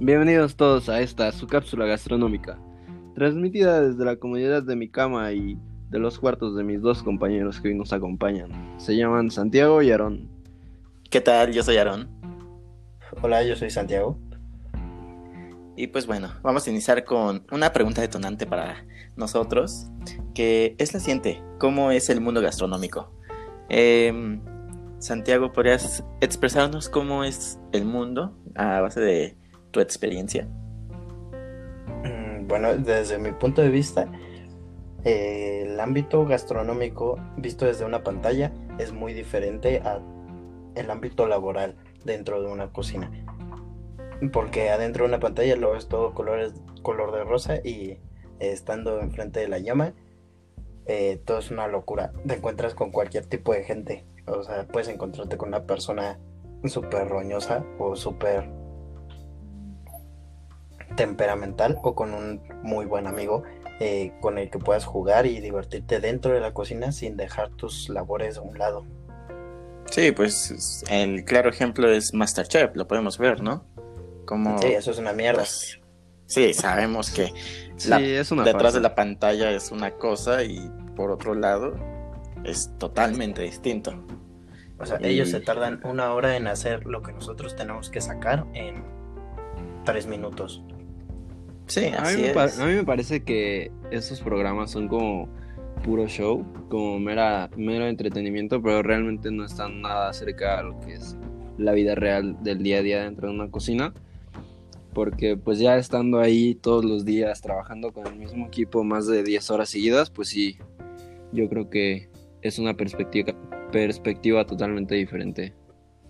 Bienvenidos todos a esta, su cápsula gastronómica, transmitida desde la comodidad de mi cama y de los cuartos de mis dos compañeros que hoy nos acompañan. Se llaman Santiago y Aarón. ¿Qué tal? Yo soy Aarón. Hola, yo soy Santiago. Y pues bueno, vamos a iniciar con una pregunta detonante para nosotros, que es la siguiente, ¿cómo es el mundo gastronómico? Em, Santiago, ¿podrías expresarnos cómo es el mundo a base de tu experiencia? Mm, bueno, desde mi punto de vista, eh, el ámbito gastronómico visto desde una pantalla es muy diferente a el ámbito laboral dentro de una cocina. Porque adentro de una pantalla lo ves todo colores, color de rosa y eh, estando enfrente de la llama, eh, todo es una locura. Te encuentras con cualquier tipo de gente. O sea, puedes encontrarte con una persona súper roñosa o súper temperamental o con un muy buen amigo eh, con el que puedas jugar y divertirte dentro de la cocina sin dejar tus labores a un lado. Sí, pues el claro ejemplo es Masterchef, lo podemos ver, ¿no? Como, sí, eso es una mierda. Pues, sí, sabemos que detrás de la pantalla es una cosa y por otro lado es totalmente distinto. O sea, ellos se tardan una hora en hacer lo que nosotros tenemos que sacar en tres minutos. Sí, así a mí, a mí me parece que esos programas son como puro show, como mera, mero entretenimiento, pero realmente no están nada cerca de lo que es la vida real del día a día dentro de una cocina. Porque pues ya estando ahí todos los días trabajando con el mismo equipo más de 10 horas seguidas, pues sí, yo creo que es una perspectiva, perspectiva totalmente diferente.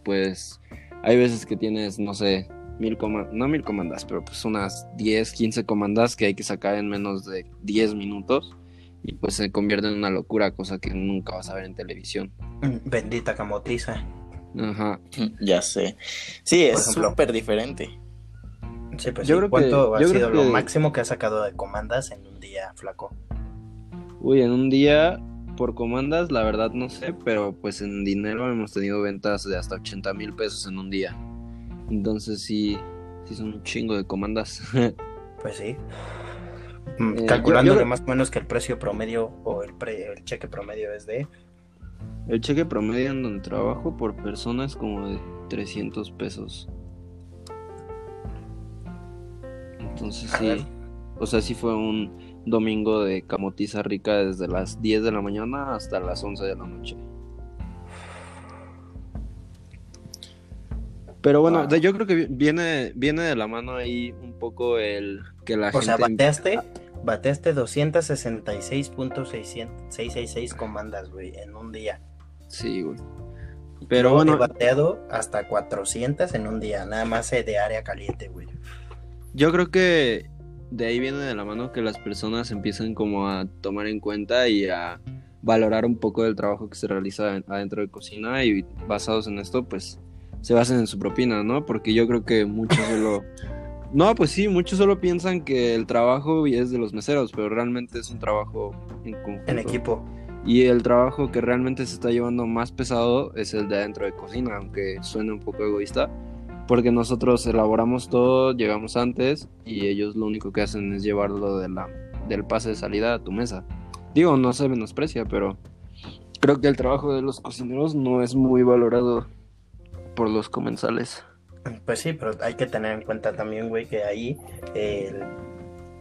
Pues hay veces que tienes, no sé, mil comandas, no mil comandas, pero pues unas 10, 15 comandas que hay que sacar en menos de 10 minutos y pues se convierte en una locura, cosa que nunca vas a ver en televisión. Mm, bendita camotiza. Ajá. Ya sé. Sí, es súper diferente. Sí, pues yo creo ¿cuánto ha sido lo máximo que ha sacado de comandas en un día, flaco? Uy, en un día por comandas, la verdad no sé, pero pues en dinero hemos tenido ventas de hasta 80 mil pesos en un día. Entonces sí, sí son un chingo de comandas. pues sí. Mm, eh, calculando más o menos que el precio promedio o el, el cheque promedio es de... El cheque promedio en donde trabajo por persona es como de 300 pesos. Entonces sí, o sea, sí fue un domingo de camotiza rica desde las 10 de la mañana hasta las 11 de la noche. Pero bueno, yo creo que viene, viene de la mano ahí un poco el que la gente... O sea, bateaste, bateaste 266.666 comandas, güey, en un día. Sí, güey. Pero bueno... He bateado hasta 400 en un día, nada más de área caliente, güey. Yo creo que de ahí viene de la mano que las personas empiezan como a tomar en cuenta y a valorar un poco del trabajo que se realiza adentro de cocina y basados en esto pues se basan en su propina, ¿no? Porque yo creo que muchos solo... No, pues sí, muchos solo piensan que el trabajo es de los meseros, pero realmente es un trabajo en conjunto. En equipo. Y el trabajo que realmente se está llevando más pesado es el de adentro de cocina, aunque suene un poco egoísta porque nosotros elaboramos todo, llegamos antes y ellos lo único que hacen es llevarlo de la, del pase de salida a tu mesa. Digo, no se menosprecia, pero creo que el trabajo de los cocineros no es muy valorado por los comensales. Pues sí, pero hay que tener en cuenta también, güey, que ahí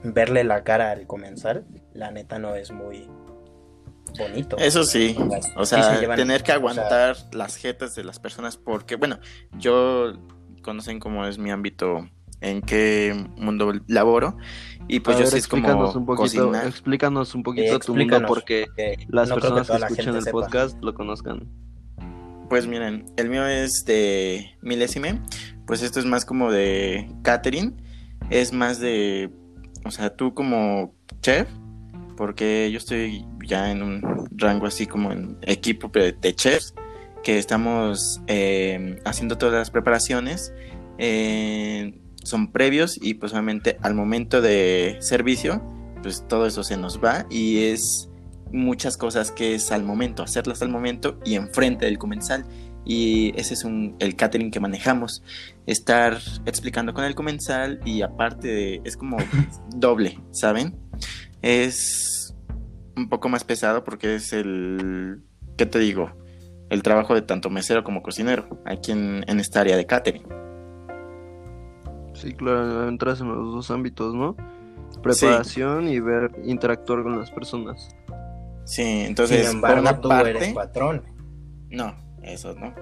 verle la cara al comensal, la neta no es muy bonito. Eso sí, o sea, tener que aguantar las jetas de las personas, porque, bueno, yo conocen cómo es mi ámbito, en qué mundo laboro. Y pues yo sí es como un poquito, Explícanos un poquito tu mundo porque las personas que, escuchan el podcast lo conozcan. Pues miren, el mío es de milésime, pues esto es más como de catering, es más de, o sea, tú como chef, porque yo estoy ya en un rango así como en equipo de chefs, que estamos eh, haciendo todas las preparaciones. Eh, son previos y pues obviamente al momento de servicio, pues todo eso se nos va y es muchas cosas que es al momento, hacerlas al momento y enfrente del comensal. y ese es un, el catering que manejamos. Estar explicando con el comensal y aparte de, es como doble, ¿saben? Es un poco más pesado porque es el, ¿qué te digo? El trabajo de tanto mesero como cocinero aquí en, esta área de catering. Sí, claro, entras en los dos ámbitos, ¿no? Preparación y ver, interactuar con las personas. Sí, entonces, Sin embargo, tú eres patrón. No, eso no.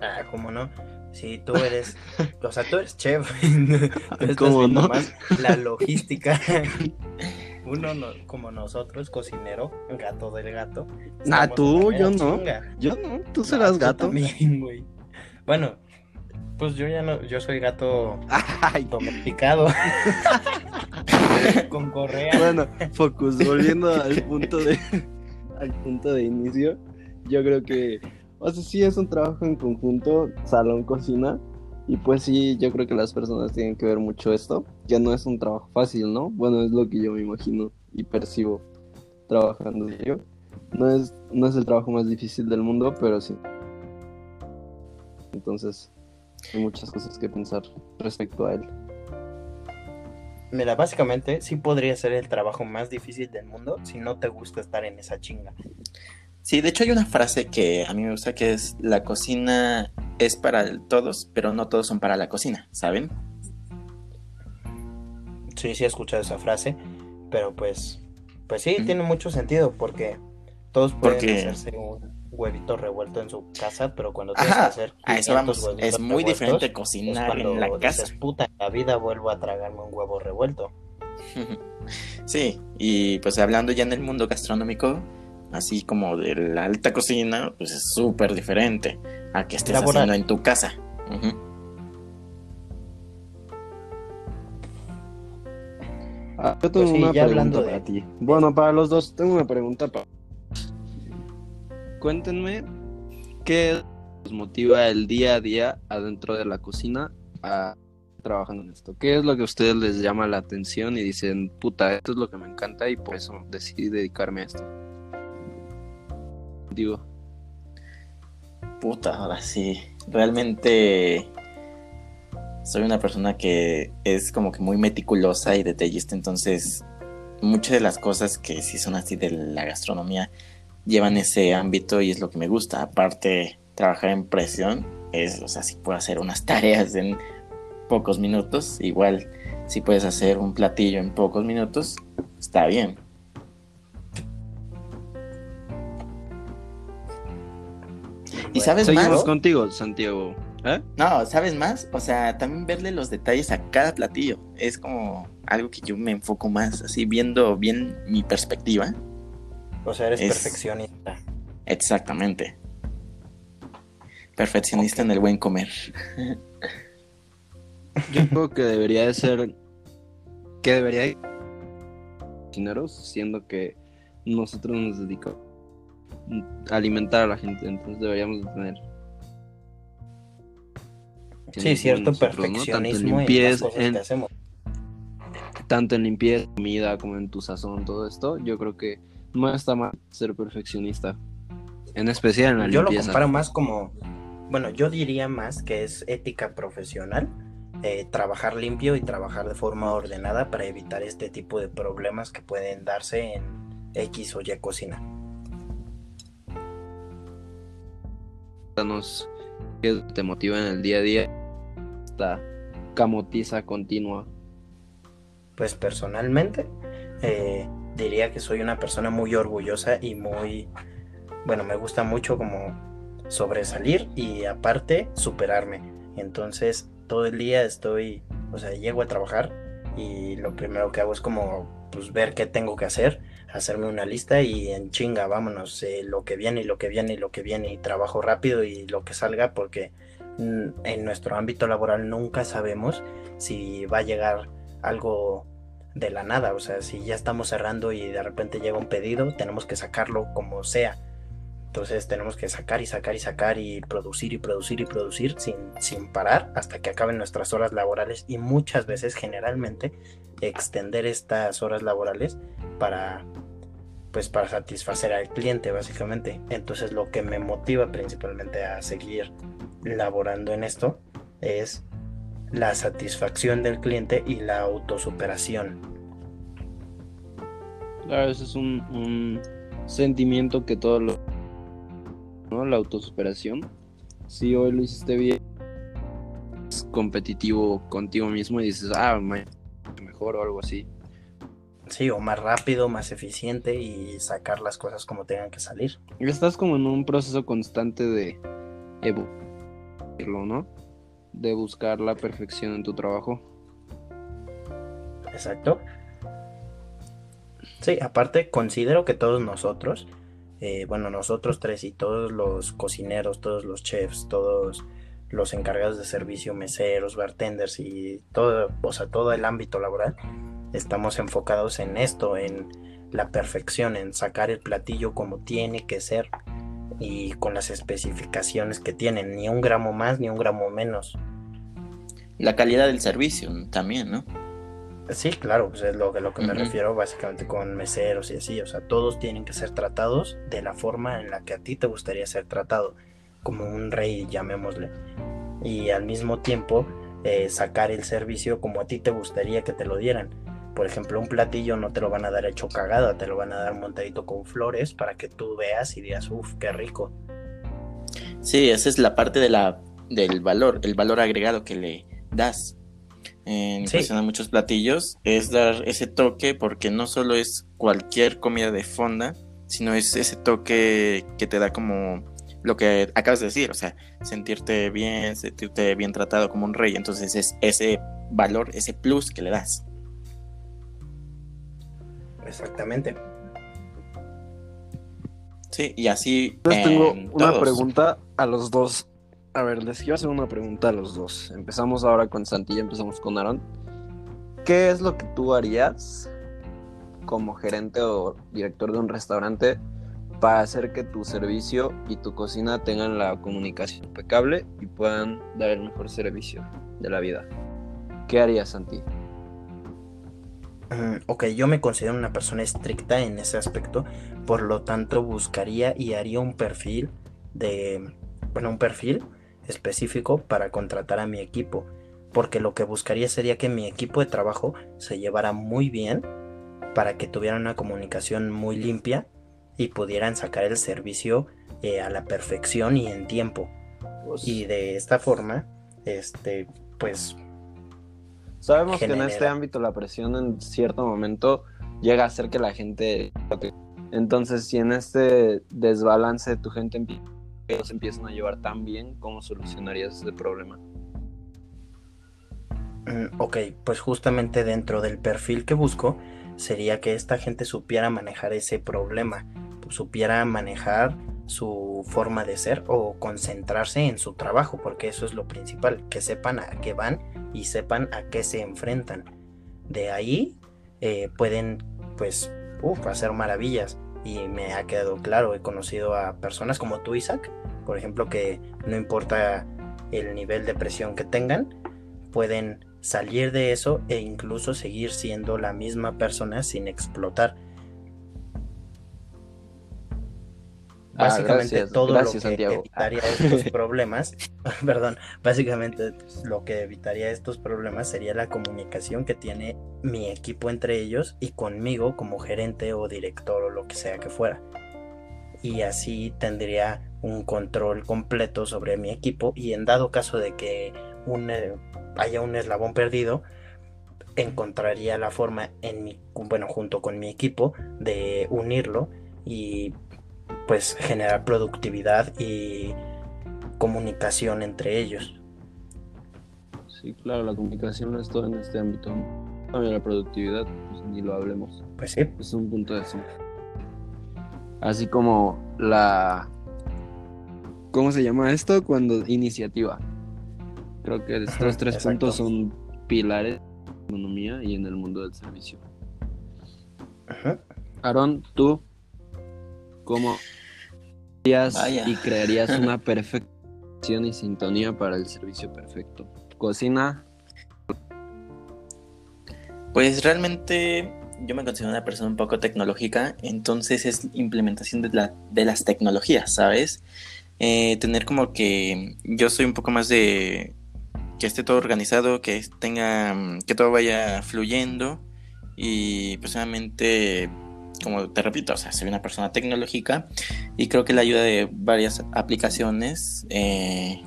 Ah, ¿cómo no? Sí, tú eres, o sea, tú eres chef. ¿Cómo no? la logística. Uno como nosotros, cocinero, gato del gato. Ah, tú, yo no. Yo no, tú serás gato. También, güey. Bueno, pues yo ya no, yo soy gato Ay. domesticado. Con correa. Bueno, Focus, volviendo al punto de al punto de inicio, yo creo que o sea, sí es un trabajo en conjunto, salón, cocina. Y pues sí, yo creo que las personas tienen que ver mucho esto, que no es un trabajo fácil, ¿no? Bueno, es lo que yo me imagino y percibo trabajando yo. No es, no es el trabajo más difícil del mundo, pero sí. Entonces, hay muchas cosas que pensar respecto a él. Mira, básicamente sí podría ser el trabajo más difícil del mundo si no te gusta estar en esa chinga. Sí, de hecho hay una frase que a mí me gusta que es la cocina es para todos, pero no todos son para la cocina, ¿saben? Sí, sí he escuchado esa frase, pero pues, pues sí, tiene mucho sentido porque todos pueden hacerse un huevito revuelto en su casa, pero cuando tienes que hacer a eso vamos, es muy diferente cocinar en la casa. puta, la vida vuelvo a tragarme un huevo revuelto. sí, y pues hablando ya en el mundo gastronómico, así como de la alta cocina, pues es súper diferente a que estés haciendo en tu casa. Ah, yo tengo pues una pregunta para ti. Bueno, para los dos, tengo una pregunta para. Cuéntenme qué os motiva el día a día adentro de la cocina a trabajando en esto. ¿Qué es lo que a ustedes les llama la atención y dicen, puta, esto es lo que me encanta y por eso decidí dedicarme a esto? Digo. Puta, ahora sí. Realmente soy una persona que es como que muy meticulosa y detallista, entonces muchas de las cosas que sí son así de la gastronomía llevan ese ámbito y es lo que me gusta. Aparte, trabajar en presión es, o sea, si puedo hacer unas tareas en pocos minutos, igual si puedes hacer un platillo en pocos minutos, está bien. ¿Y sabes Seguimos más? contigo, Santiago. ¿Eh? No, ¿sabes más? O sea, también verle los detalles a cada platillo. Es como algo que yo me enfoco más, así viendo bien mi perspectiva. O sea, eres perfeccionista. Exactamente. Perfeccionista en el buen comer. Yo creo que debería de ser. Que debería de. Cocineros, siendo que nosotros nos dedicamos alimentar a la gente, entonces deberíamos de tener Sí, cierto perfeccionismo tanto en, que hacemos. Tanto en limpieza, comida, como en tu sazón, todo esto, yo creo que no está mal ser perfeccionista. En especial en la yo limpieza. Yo lo comparo más como, bueno, yo diría más que es ética profesional, eh, trabajar limpio y trabajar de forma ordenada para evitar este tipo de problemas que pueden darse en X o Y cocina. qué te motiva en el día a día esta camotiza continua. Pues personalmente eh, diría que soy una persona muy orgullosa y muy, bueno, me gusta mucho como sobresalir y aparte superarme. Entonces todo el día estoy, o sea, llego a trabajar y lo primero que hago es como pues ver qué tengo que hacer hacerme una lista y en chinga, vámonos, eh, lo que viene y lo que viene y lo que viene y trabajo rápido y lo que salga porque en nuestro ámbito laboral nunca sabemos si va a llegar algo de la nada, o sea, si ya estamos cerrando y de repente llega un pedido, tenemos que sacarlo como sea. Entonces tenemos que sacar y sacar y sacar y producir y producir y producir sin, sin parar hasta que acaben nuestras horas laborales y muchas veces generalmente extender estas horas laborales para pues para satisfacer al cliente básicamente. Entonces lo que me motiva principalmente a seguir laborando en esto es la satisfacción del cliente y la autosuperación. Claro, ese es un, sentimiento que todo lo... ¿no? La autosuperación. Si hoy lo hiciste bien, es competitivo contigo mismo y dices, ah, mejor o algo así. Sí, o más rápido, más eficiente y sacar las cosas como tengan que salir. Estás como en un proceso constante de ¿no? De buscar la perfección en tu trabajo. Exacto. Sí, aparte considero que todos nosotros, eh, bueno, nosotros tres y todos los cocineros, todos los chefs, todos los encargados de servicio, meseros, bartenders y todo, o sea, todo el ámbito laboral, estamos enfocados en esto, en la perfección, en sacar el platillo como tiene que ser y con las especificaciones que tienen, ni un gramo más ni un gramo menos. La calidad del servicio también, ¿no? Sí, claro, pues es lo, lo que me refiero básicamente con meseros y así, o sea, todos tienen que ser tratados de la forma en la que a ti te gustaría ser tratado, como un rey, llamémosle, y al mismo tiempo eh, sacar el servicio como a ti te gustaría que te lo dieran por ejemplo, un platillo no te lo van a dar hecho cagada, te lo van a dar montadito con flores para que tú veas y digas, uff, qué rico. Sí, esa es la parte de la, del valor, el valor agregado que le das. En sí. muchos platillos es dar ese toque porque no solo es cualquier comida de fonda, sino es ese toque que te da como lo que acabas de decir, o sea, sentirte bien, sentirte bien tratado como un rey. Entonces es ese valor, ese plus que le das. Exactamente. Sí, y así. Yo tengo una pregunta a los dos. A ver, les quiero hacer una pregunta a los dos. Empezamos ahora con Santi y empezamos con Aaron. ¿Qué es lo que tú harías como gerente o director de un restaurante para hacer que tu servicio y tu cocina tengan la comunicación impecable y puedan dar el mejor servicio de la vida? ¿Qué harías, Santi? Mm, ok, yo me considero una persona estricta en ese aspecto, por lo tanto buscaría y haría un perfil de, bueno, un perfil específico para contratar a mi equipo, porque lo que buscaría sería que mi equipo de trabajo se llevara muy bien para que tuvieran una comunicación muy limpia y pudieran sacar el servicio eh, a la perfección y en tiempo. Pues y de esta forma, este, pues Sabemos que en este ámbito la presión en cierto momento llega a hacer que la gente... Entonces, si en este desbalance tu gente se empiezan a llevar tan bien, ¿cómo solucionarías ese problema? Mm, ok, pues justamente dentro del perfil que busco sería que esta gente supiera manejar ese problema, supiera manejar su forma de ser o concentrarse en su trabajo, porque eso es lo principal, que sepan a qué van y sepan a qué se enfrentan. De ahí eh, pueden pues hacer maravillas y me ha quedado claro, he conocido a personas como tú Isaac, por ejemplo, que no importa el nivel de presión que tengan, pueden salir de eso e incluso seguir siendo la misma persona sin explotar Ah, básicamente todo lo que evitaría estos problemas, perdón, básicamente lo que evitaría estos problemas sería la comunicación que tiene mi equipo entre ellos y conmigo como gerente o director o lo que sea que fuera. Y así tendría un control completo sobre mi equipo y en dado caso de que un, eh, haya un eslabón perdido, encontraría la forma en mi, bueno, junto con mi equipo de unirlo y pues generar productividad y comunicación entre ellos. Sí, claro, la comunicación es todo en este ámbito. También la productividad, pues ni lo hablemos. Pues sí. Es un punto de eso. Así como la... ¿Cómo se llama esto? Cuando iniciativa. Creo que estos tres puntos son pilares en la economía y en el mundo del servicio. Ajá. Aaron, tú, ¿cómo y crearías una perfección y sintonía para el servicio perfecto. Cocina. Pues realmente yo me considero una persona un poco tecnológica, entonces es implementación de, la, de las tecnologías, ¿sabes? Eh, tener como que yo soy un poco más de que esté todo organizado, que tenga, que todo vaya fluyendo y personalmente, como te repito, o sea, soy una persona tecnológica y creo que la ayuda de varias aplicaciones eh,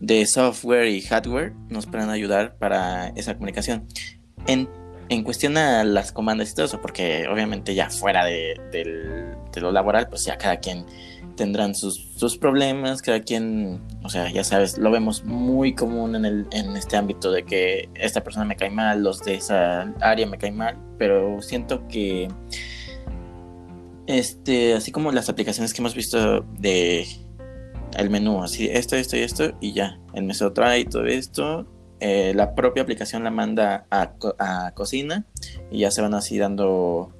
de software y hardware nos pueden ayudar para esa comunicación. En, en cuestión a las comandas y todo eso, porque obviamente ya fuera de, de lo laboral, pues ya cada quien tendrán sus, problemas, cada quien, o sea, ya sabes, lo vemos muy común en, el, en este ámbito de que esta persona me cae mal, los de esa área me caen mal, pero siento que, este, así como las aplicaciones que hemos visto de el menú, así, esto, esto y esto, y ya, el meso trae todo esto, eh, la propia aplicación la manda a, a cocina y ya se van así dando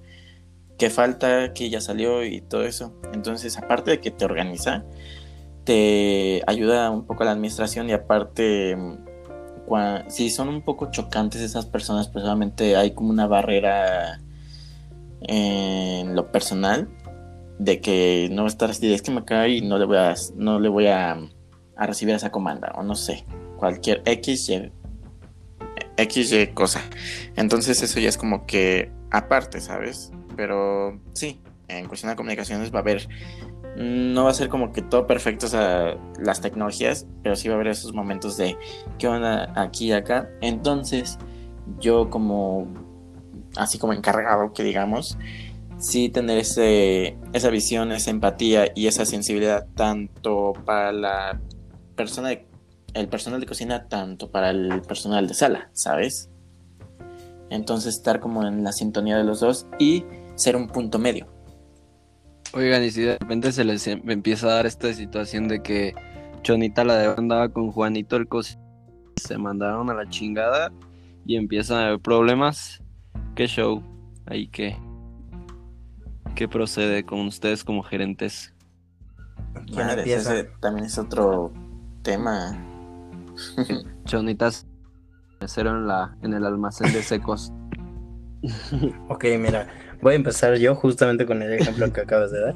qué falta, que ya salió y todo eso. Entonces, aparte de que te organiza, te ayuda un poco a la administración y aparte, si son un poco chocantes esas personas, pues obviamente hay como una barrera en lo personal de que no estar así, es que me cae y no le voy a, no le voy a, a recibir esa comanda o no sé, cualquier X, Y, X, Y cosa. Entonces eso ya es como que aparte, ¿sabes? Pero sí, en cuestión de comunicaciones va a haber, no va a ser como que todo perfecto, o sea, las tecnologías, pero sí va a haber esos momentos de qué onda aquí y acá. Entonces, yo como, así como encargado, que digamos, sí tener ese, esa visión, esa empatía y esa sensibilidad tanto para la persona el personal de cocina, tanto para el personal de sala, ¿sabes? Entonces estar como en la sintonía de los dos y ser un punto medio. Oigan, y si de repente se les em, empieza a dar esta situación de que Chonita la de andaba con Juanito el cos se mandaron a la chingada y empiezan a haber problemas, ¿qué show? Ahí que ¿qué procede con ustedes como gerentes? ese también es otro tema. Chonitas en la en el almacén de secos. ok, mira, Voy a empezar yo justamente con el ejemplo que acabas de dar.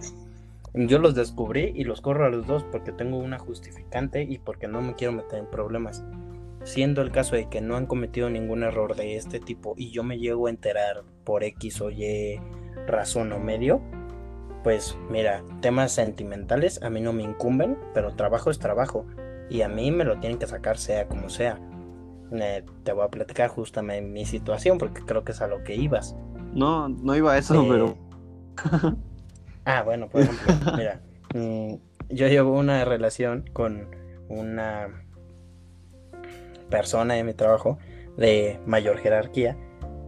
Yo los descubrí y los corro a los dos porque tengo una justificante y porque no me quiero meter en problemas. Siendo el caso de que no han cometido ningún error de este tipo y yo me llego a enterar por X o Y razón o medio, pues mira, temas sentimentales a mí no me incumben, pero trabajo es trabajo y a mí me lo tienen que sacar sea como sea. Eh, te voy a platicar justamente mi situación porque creo que es a lo que ibas. No, no iba a eso, pero. ah, bueno, por ejemplo, mira. Mm, yo llevo una relación con una persona en mi trabajo de mayor jerarquía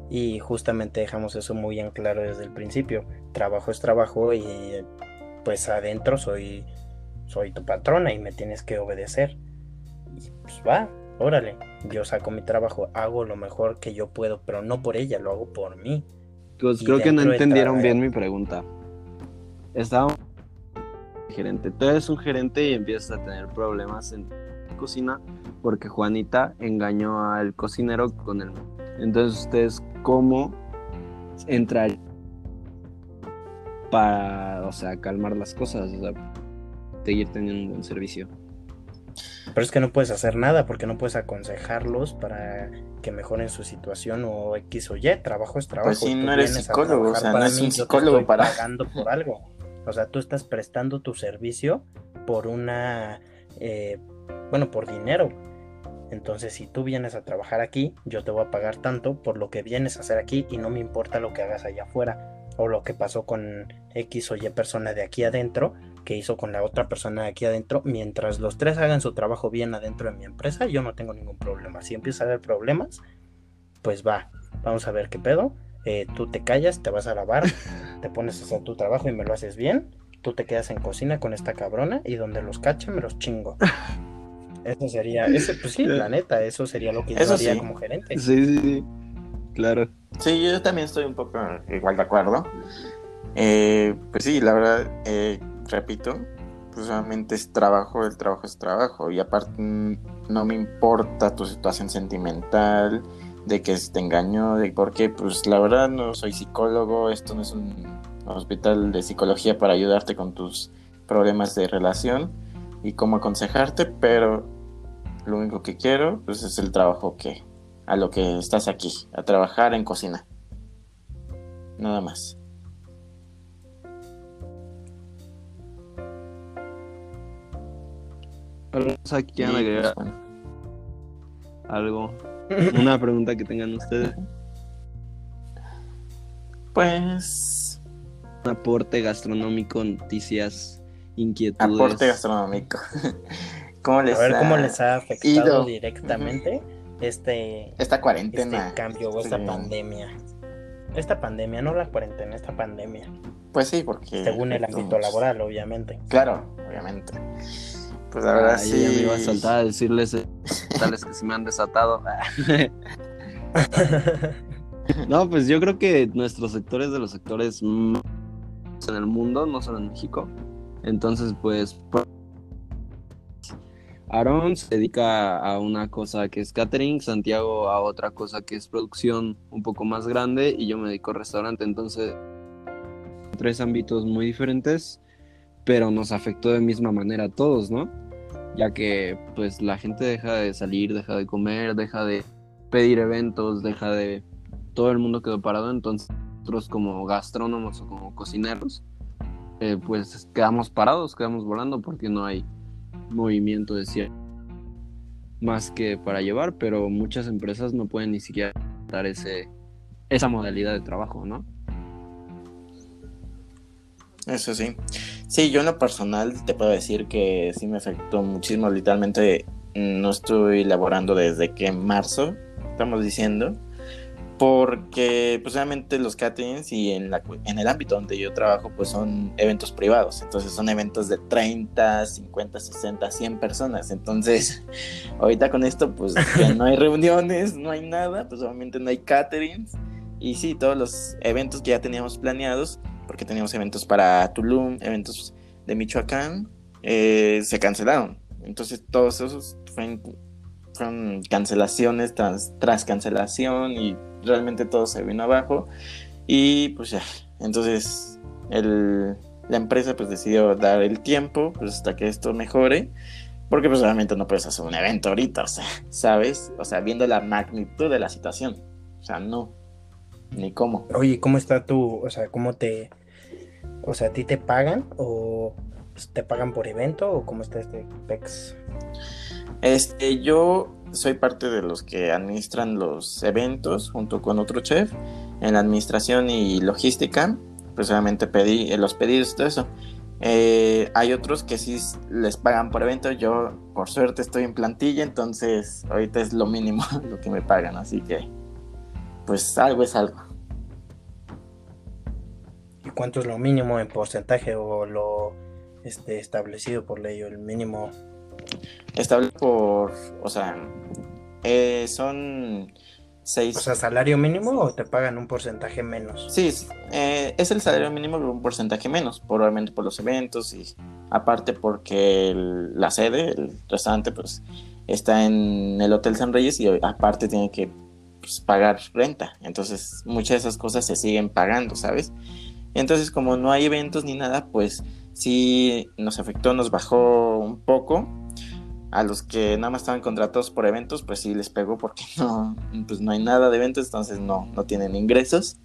y justamente dejamos eso muy en claro desde el principio. Trabajo es trabajo y pues adentro soy soy tu patrona y me tienes que obedecer. Y pues va, órale, yo saco mi trabajo, hago lo mejor que yo puedo, pero no por ella, lo hago por mí. Pues creo que no entendieron bien mi pregunta. Estaba gerente. Tú eres un gerente y empiezas a tener problemas en cocina porque Juanita engañó al cocinero con el. Entonces, ¿ustedes cómo entrar para, o sea, calmar las cosas? O sea, seguir teniendo un buen servicio. Pero es que no puedes hacer nada porque no puedes aconsejarlos para que mejoren su situación o X o Y. Trabajo es trabajo. Pues si no eres psicólogo, o sea, no es un psicólogo para. pagando por algo. O sea, tú estás prestando tu servicio por una. Eh, bueno, por dinero. Entonces, si tú vienes a trabajar aquí, yo te voy a pagar tanto por lo que vienes a hacer aquí y no me importa lo que hagas allá afuera o lo que pasó con X o Y persona de aquí adentro, que hizo con la otra persona aquí adentro, mientras los tres hagan su trabajo bien adentro de mi empresa, yo no tengo ningún problema. Si empieza a haber problemas, pues va, vamos a ver qué pedo. Eh, tú te callas, te vas a lavar, te pones a hacer tu trabajo y me lo haces bien. Tú te quedas en cocina con esta cabrona y donde los cachen me los chingo. Eso sería, ese, pues sí, la neta, eso sería lo que yo haría como gerente. Sí, sí, sí, claro. Sí, yo también estoy un poco igual de acuerdo. Eh, pues sí, la verdad, eh, repito, pues solamente es trabajo, el trabajo es trabajo. Y aparte, mm, no me importa tu situación sentimental, de que te engañó, de porque pues la verdad no soy psicólogo, esto no es un hospital de psicología para ayudarte con tus problemas de relación y cómo aconsejarte, pero lo único que quiero pues es el trabajo que a lo que estás aquí, a trabajar en cocina. Nada más. Aquí agregar pues, algo una pregunta que tengan ustedes. Pues. Un aporte gastronómico, noticias, inquietudes. Aporte gastronómico. ¿Cómo les A ver cómo les ha afectado directamente este. Esta cuarentena. Este cambio o esta pandemia. Esta pandemia, no la cuarentena, esta pandemia. Pues sí, porque. Según el ámbito laboral, obviamente. Claro, obviamente. Pues la verdad sí. me iba a saltar a decirles eh, tales que se me han desatado. no, pues yo creo que nuestros sectores de los sectores en el mundo, no solo en México. Entonces, pues, Aaron se dedica a una cosa que es catering, Santiago a otra cosa que es producción un poco más grande y yo me dedico a restaurante. Entonces, tres ámbitos muy diferentes, pero nos afectó de misma manera a todos, ¿no? ya que pues la gente deja de salir, deja de comer, deja de pedir eventos, deja de... Todo el mundo quedó parado, entonces nosotros como gastrónomos o como cocineros, eh, pues quedamos parados, quedamos volando porque no hay movimiento de cierre más que para llevar, pero muchas empresas no pueden ni siquiera dar ese, esa modalidad de trabajo, ¿no? Eso sí. Sí, yo en lo personal te puedo decir que sí me afectó muchísimo. Literalmente no estoy laborando desde que marzo, estamos diciendo, porque pues obviamente los caterings y en, la, en el ámbito donde yo trabajo pues son eventos privados, entonces son eventos de 30, 50, 60, 100 personas, entonces ahorita con esto pues ya no hay reuniones, no hay nada, pues obviamente no hay caterings y sí, todos los eventos que ya teníamos planeados porque teníamos eventos para Tulum, eventos de Michoacán, eh, se cancelaron. Entonces todos esos fueron, cancelaciones tras, cancelación y realmente todo se vino abajo. Y pues ya, entonces la empresa pues decidió dar el tiempo pues hasta que esto mejore. Porque pues no puedes hacer un evento ahorita, o sea, ¿sabes? O sea, viendo la magnitud de la situación. O sea, no ni cómo. Oye, ¿cómo está tu, o sea, cómo te, o sea, a ti te pagan o te pagan por evento o cómo está este PEX? Este, yo soy parte de los que administran los eventos junto con otro chef en la administración y logística. Pues obviamente pedí eh, los pedidos y todo eso. Eh, hay otros que sí les pagan por evento. Yo, por suerte, estoy en plantilla, entonces ahorita es lo mínimo lo que me pagan. Así que, pues algo es algo. ¿Y cuánto es lo mínimo en porcentaje o lo este, establecido por ley o el mínimo? Establecido por, o sea, eh, son seis... O sea, salario mínimo o te pagan un porcentaje menos? Sí, eh, es el salario mínimo un porcentaje menos, probablemente por los eventos y aparte porque la sede, el restaurante, pues está en el Hotel San Reyes y aparte tiene que pues, pagar renta. Entonces, muchas de esas cosas se siguen pagando, ¿sabes? Entonces, como no hay eventos ni nada, pues sí nos afectó, nos bajó un poco. A los que nada más estaban contratados por eventos, pues sí les pegó porque no, pues no hay nada de eventos, entonces no, no tienen ingresos.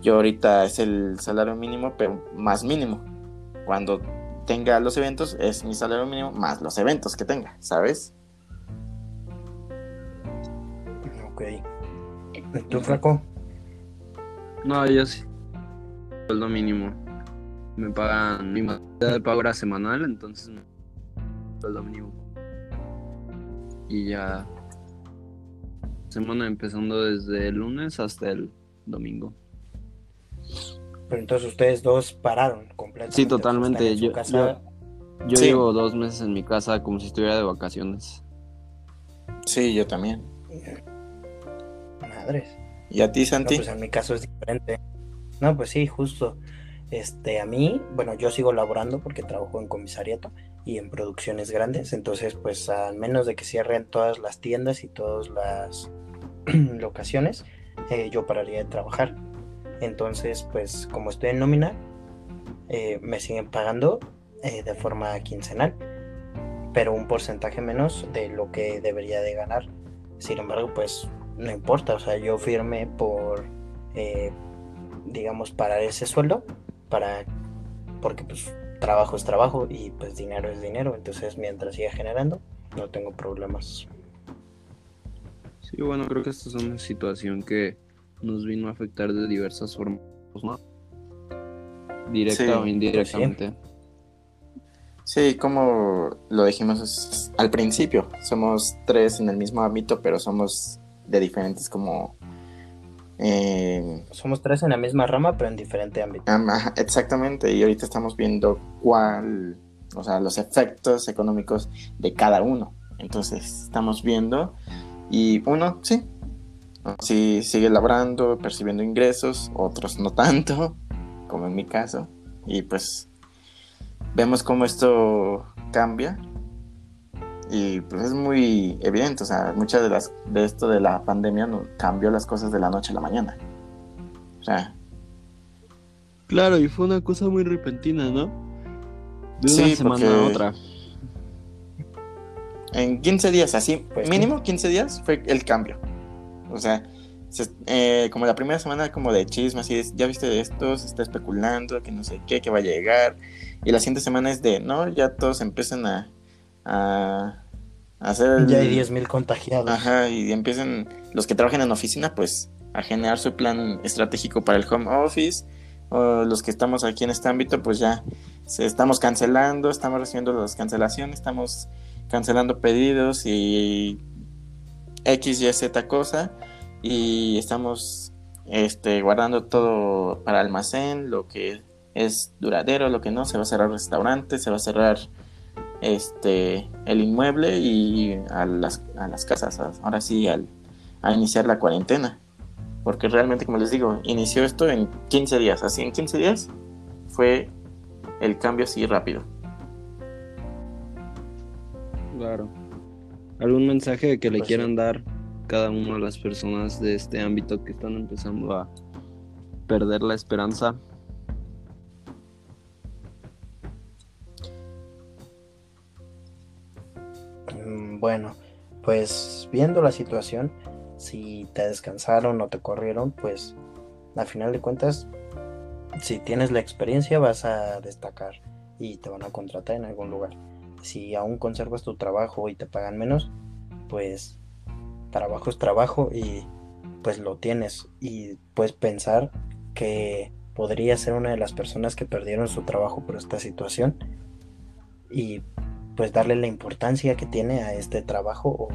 Yo ahorita es el salario mínimo, pero más mínimo. Cuando tenga los eventos, es mi salario mínimo más los eventos que tenga, ¿sabes? Ok. ¿Tú, Flaco? No, yo sí sueldo mínimo. Me pagan, mi de pago era semanal, entonces sueldo mínimo. Y ya semana empezando desde el lunes hasta el domingo. Pero entonces ustedes dos pararon completamente. Sí, totalmente. Yo, yo, llevo dos meses en mi casa como si estuviera de vacaciones. Sí, yo también. Madres. ¿Y a ti, Santi? pues en mi caso es diferente. No, pues sí, justo. Este, a mí, bueno, yo sigo laborando porque trabajo en comisariato y en producciones grandes, entonces pues al menos de que cierren todas las tiendas y todas las locaciones, eh, yo pararía de trabajar. Entonces, pues como estoy en nómina, eh, me siguen pagando eh, de forma quincenal, pero un porcentaje menos de lo que debería de ganar. Sin embargo, pues no importa, o sea, yo firme por, digamos, parar ese sueldo, para, porque pues trabajo es trabajo y pues dinero es dinero, entonces mientras siga generando, no tengo problemas. Sí, bueno, creo que esta es una situación que nos vino a afectar de diversas formas, ¿no? Directa o indirectamente. Sí. como lo dijimos al principio, somos tres en el mismo ámbito, pero somos de diferentes como... Eh, somos tres en la misma rama, pero en diferente ámbito. exactamente, y ahorita estamos viendo cuál, o sea, los efectos económicos de cada uno. Entonces, estamos viendo y uno, sí, sí sigue labrando, percibiendo ingresos, otros no tanto, como en mi caso. Y pues vemos cómo esto cambia. Y pues es muy evidente, o sea, muchas de las de esto de la pandemia no, cambió las cosas de la noche a la mañana. O sea. Claro, y fue una cosa muy repentina, ¿no? De una semana a otra. En 15 días, así, pues mínimo 15 días fue el cambio. O sea, eh, como la primera semana como de chisme, así es, ya viste esto, se está especulando, que no sé qué, que va a llegar. Y la siguiente semana es de, no, ya todos empiezan a, a, hacer... Ya hay 10.000 contagiados. Ajá, y empiezan los que trabajan en oficina, pues, a generar su plan estratégico para el home office. O los que estamos aquí en este ámbito, pues ya se estamos cancelando, estamos recibiendo las cancelaciones, estamos cancelando pedidos y X, Y, Z cosa y estamos este, guardando todo para almacén, lo que es duradero, lo que no, se va a cerrar el restaurante, se va a cerrar este, el inmueble y a las, a las casas, ahora sí, al, a iniciar la cuarentena. Porque realmente, como les digo, inició esto en 15 días, así en 15 días fue el cambio así rápido. Claro. ¿Algún mensaje que le pues quieran dar cada una de las personas de este ámbito que están empezando a perder la esperanza? Bueno, pues viendo la situación, si te descansaron o te corrieron, pues al final de cuentas, si tienes la experiencia vas a destacar y te van a contratar en algún lugar. Si aún conservas tu trabajo y te pagan menos, pues trabajo es trabajo y pues lo tienes. Y puedes pensar que podría ser una de las personas que perdieron su trabajo por esta situación y pues darle la importancia que tiene a este trabajo o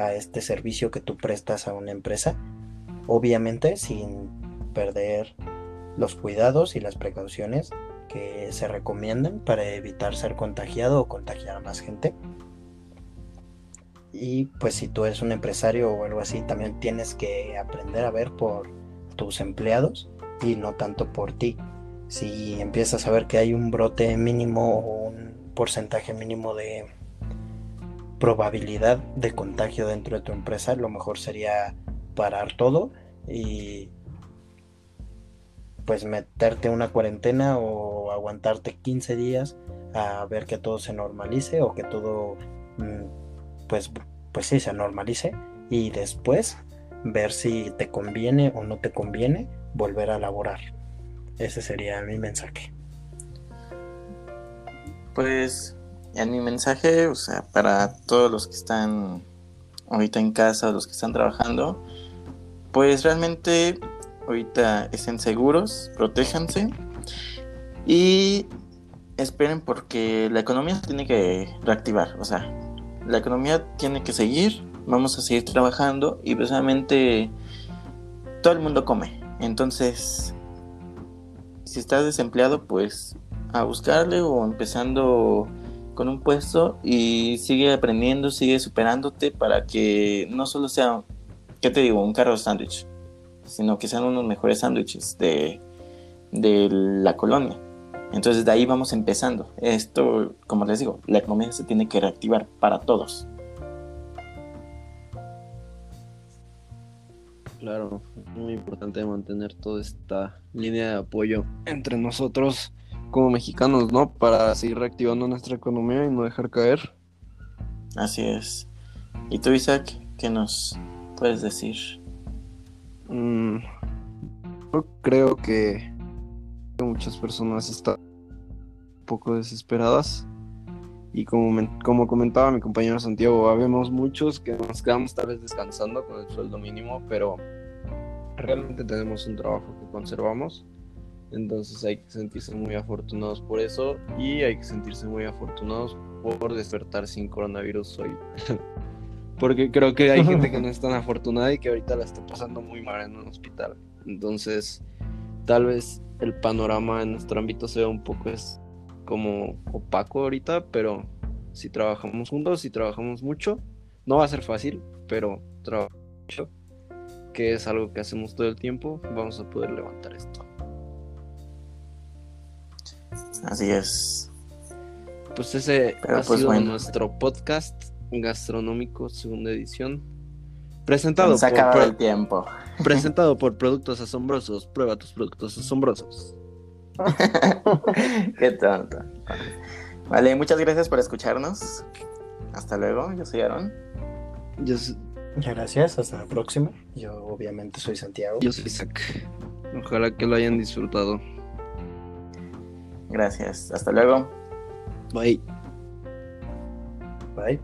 a este servicio que tú prestas a una empresa, obviamente sin perder los cuidados y las precauciones que se recomiendan para evitar ser contagiado o contagiar a más gente. Y pues si tú eres un empresario o algo así, también tienes que aprender a ver por tus empleados y no tanto por ti. Si empiezas a ver que hay un brote mínimo o un porcentaje mínimo de probabilidad de contagio dentro de tu empresa, lo mejor sería parar todo y pues meterte una cuarentena o aguantarte 15 días a ver que todo se normalice o que todo mm, pues pues sí se normalice y después ver si te conviene o no te conviene volver a laborar. Ese sería mi mensaje. Pues en mi mensaje, o sea, para todos los que están ahorita en casa, los que están trabajando, pues realmente ahorita estén seguros, protéjanse y esperen porque la economía tiene que reactivar, o sea, la economía tiene que seguir, vamos a seguir trabajando y precisamente todo el mundo come, entonces si estás desempleado pues a buscarle o empezando con un puesto y sigue aprendiendo, sigue superándote para que no solo sea, ¿qué te digo? Un carro sándwich, sino que sean unos mejores sándwiches de, de la colonia. Entonces de ahí vamos empezando. Esto, como les digo, la economía se tiene que reactivar para todos. Claro, muy importante mantener toda esta línea de apoyo entre nosotros como mexicanos, ¿no? Para seguir reactivando nuestra economía y no dejar caer. Así es. ¿Y tú, Isaac, qué nos puedes decir? Mm, yo creo que muchas personas están un poco desesperadas y como, como comentaba mi compañero Santiago, habemos muchos que nos quedamos tal vez descansando con el sueldo mínimo, pero realmente tenemos un trabajo que conservamos. Entonces hay que sentirse muy afortunados por eso y hay que sentirse muy afortunados por despertar sin coronavirus hoy. Porque creo que hay gente que no es tan afortunada y que ahorita la está pasando muy mal en un hospital. Entonces, tal vez el panorama en nuestro ámbito sea un poco es como opaco ahorita, pero si trabajamos juntos, si trabajamos mucho, no va a ser fácil, pero trabajamos mucho, que es algo que hacemos todo el tiempo, vamos a poder levantar esto. Así es. Pues ese ha pues sido nuestro podcast gastronómico segunda edición. Presentado por, el tiempo. Presentado por Productos Asombrosos. Prueba tus productos asombrosos. Qué tonto. Vale, muchas gracias por escucharnos. Hasta luego, yo soy Aaron. Muchas gracias, hasta la próxima. Yo obviamente soy Santiago. Yo soy Isaac. Ojalá que lo hayan disfrutado. Gracias, hasta luego. Bye. Bye.